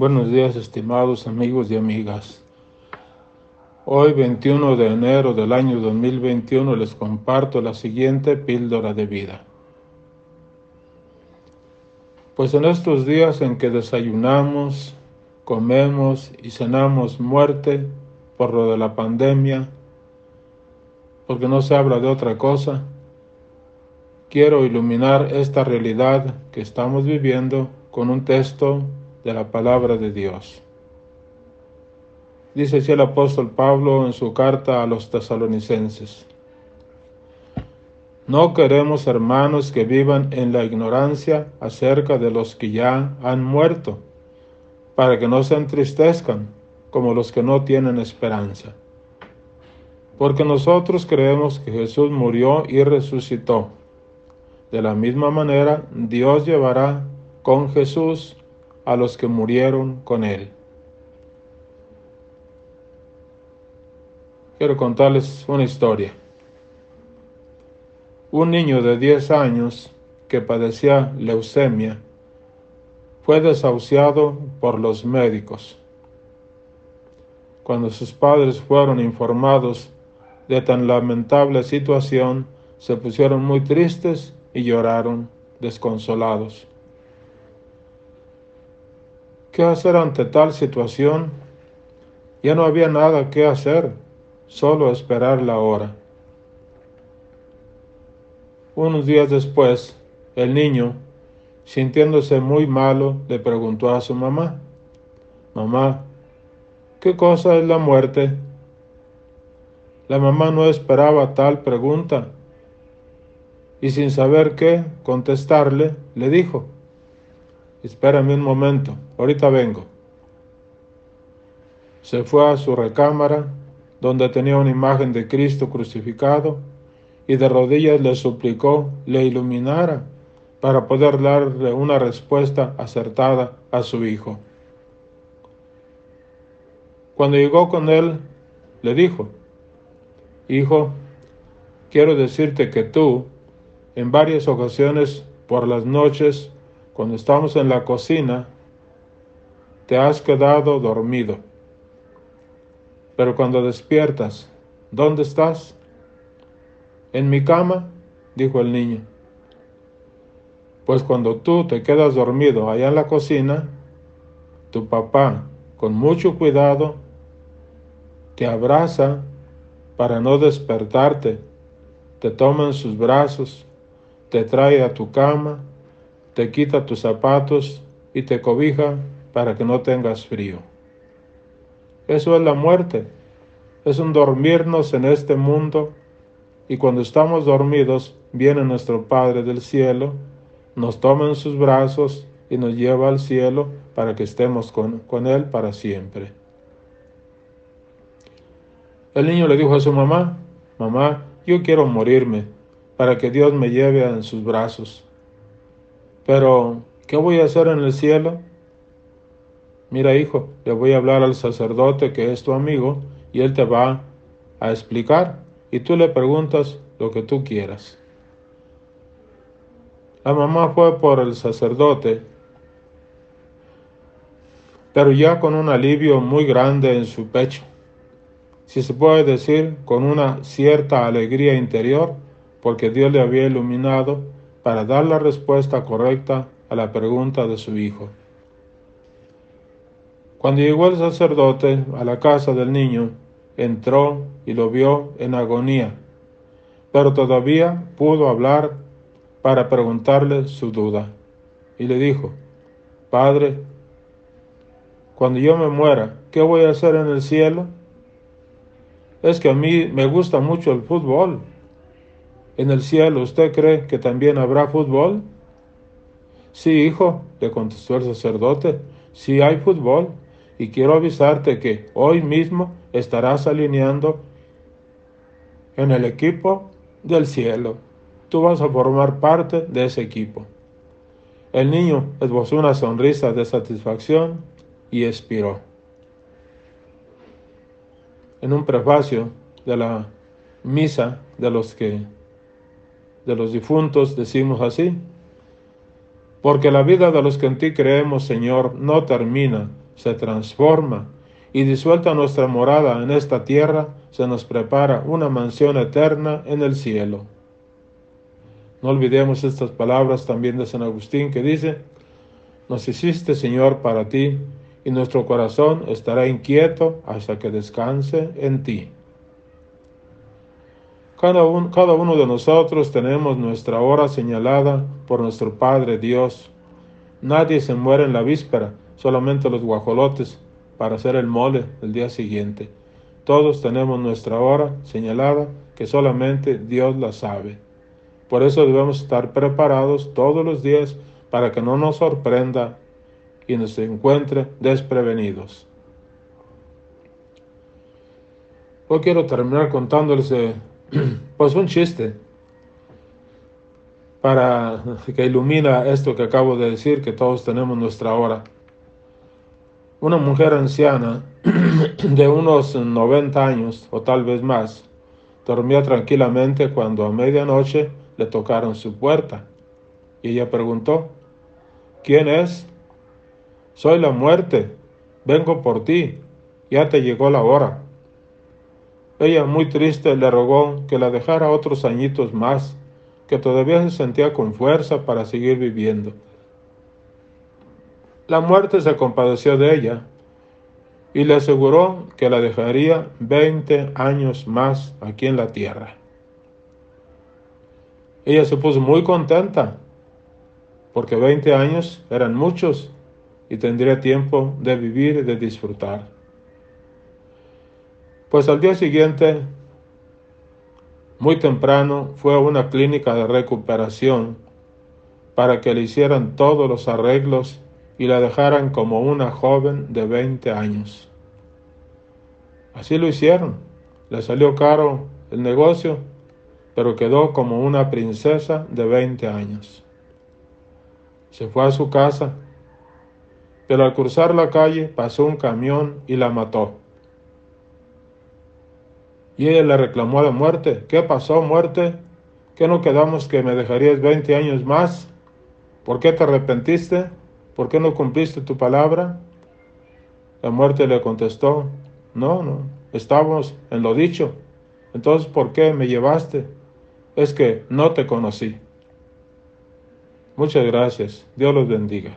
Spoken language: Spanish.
Buenos días, estimados amigos y amigas. Hoy, 21 de enero del año 2021, les comparto la siguiente píldora de vida. Pues en estos días en que desayunamos, comemos y cenamos muerte por lo de la pandemia, porque no se habla de otra cosa, quiero iluminar esta realidad que estamos viviendo con un texto de la palabra de Dios. Dice el apóstol Pablo en su carta a los tesalonicenses. No queremos, hermanos, que vivan en la ignorancia acerca de los que ya han muerto, para que no se entristezcan como los que no tienen esperanza. Porque nosotros creemos que Jesús murió y resucitó. De la misma manera, Dios llevará con Jesús a los que murieron con él. Quiero contarles una historia. Un niño de 10 años que padecía leucemia fue desahuciado por los médicos. Cuando sus padres fueron informados de tan lamentable situación, se pusieron muy tristes y lloraron desconsolados. ¿Qué hacer ante tal situación? Ya no había nada que hacer, solo esperar la hora. Unos días después, el niño, sintiéndose muy malo, le preguntó a su mamá, Mamá, ¿qué cosa es la muerte? La mamá no esperaba tal pregunta y sin saber qué contestarle, le dijo, Espérame un momento, ahorita vengo. Se fue a su recámara, donde tenía una imagen de Cristo crucificado, y de rodillas le suplicó le iluminara para poder darle una respuesta acertada a su hijo. Cuando llegó con él, le dijo, Hijo, quiero decirte que tú, en varias ocasiones por las noches, cuando estamos en la cocina, te has quedado dormido. Pero cuando despiertas, ¿dónde estás? En mi cama, dijo el niño. Pues cuando tú te quedas dormido allá en la cocina, tu papá, con mucho cuidado, te abraza para no despertarte, te toma en sus brazos, te trae a tu cama, te quita tus zapatos y te cobija para que no tengas frío. Eso es la muerte, es un dormirnos en este mundo y cuando estamos dormidos, viene nuestro Padre del cielo, nos toma en sus brazos y nos lleva al cielo para que estemos con, con Él para siempre. El niño le dijo a su mamá, mamá, yo quiero morirme para que Dios me lleve en sus brazos. Pero, ¿qué voy a hacer en el cielo? Mira, hijo, le voy a hablar al sacerdote que es tu amigo y él te va a explicar y tú le preguntas lo que tú quieras. La mamá fue por el sacerdote, pero ya con un alivio muy grande en su pecho, si se puede decir con una cierta alegría interior, porque Dios le había iluminado para dar la respuesta correcta a la pregunta de su hijo. Cuando llegó el sacerdote a la casa del niño, entró y lo vio en agonía, pero todavía pudo hablar para preguntarle su duda. Y le dijo, Padre, cuando yo me muera, ¿qué voy a hacer en el cielo? Es que a mí me gusta mucho el fútbol. ¿En el cielo usted cree que también habrá fútbol? Sí, hijo, le contestó el sacerdote, sí hay fútbol, y quiero avisarte que hoy mismo estarás alineando en el equipo del cielo. Tú vas a formar parte de ese equipo. El niño esbozó una sonrisa de satisfacción y expiró. En un prefacio de la misa de los que de los difuntos decimos así, porque la vida de los que en ti creemos, Señor, no termina, se transforma y disuelta nuestra morada en esta tierra, se nos prepara una mansión eterna en el cielo. No olvidemos estas palabras también de San Agustín que dice, nos hiciste Señor para ti y nuestro corazón estará inquieto hasta que descanse en ti. Cada, cada uno de nosotros tenemos nuestra hora señalada por nuestro Padre Dios. Nadie se muere en la víspera, solamente los guajolotes para hacer el mole el día siguiente. Todos tenemos nuestra hora señalada que solamente Dios la sabe. Por eso debemos estar preparados todos los días para que no nos sorprenda y nos encuentre desprevenidos. Hoy quiero terminar contándoles pues un chiste para que ilumina esto que acabo de decir, que todos tenemos nuestra hora. Una mujer anciana de unos 90 años o tal vez más dormía tranquilamente cuando a medianoche le tocaron su puerta y ella preguntó, ¿quién es? Soy la muerte, vengo por ti, ya te llegó la hora. Ella, muy triste, le rogó que la dejara otros añitos más, que todavía se sentía con fuerza para seguir viviendo. La muerte se compadeció de ella y le aseguró que la dejaría 20 años más aquí en la tierra. Ella se puso muy contenta porque 20 años eran muchos y tendría tiempo de vivir y de disfrutar. Pues al día siguiente, muy temprano, fue a una clínica de recuperación para que le hicieran todos los arreglos y la dejaran como una joven de 20 años. Así lo hicieron. Le salió caro el negocio, pero quedó como una princesa de 20 años. Se fue a su casa, pero al cruzar la calle pasó un camión y la mató. Y ella le reclamó de muerte. ¿Qué pasó, muerte? ¿Qué no quedamos que me dejarías 20 años más? ¿Por qué te arrepentiste? ¿Por qué no cumpliste tu palabra? La muerte le contestó, no, no, estamos en lo dicho. Entonces, ¿por qué me llevaste? Es que no te conocí. Muchas gracias. Dios los bendiga.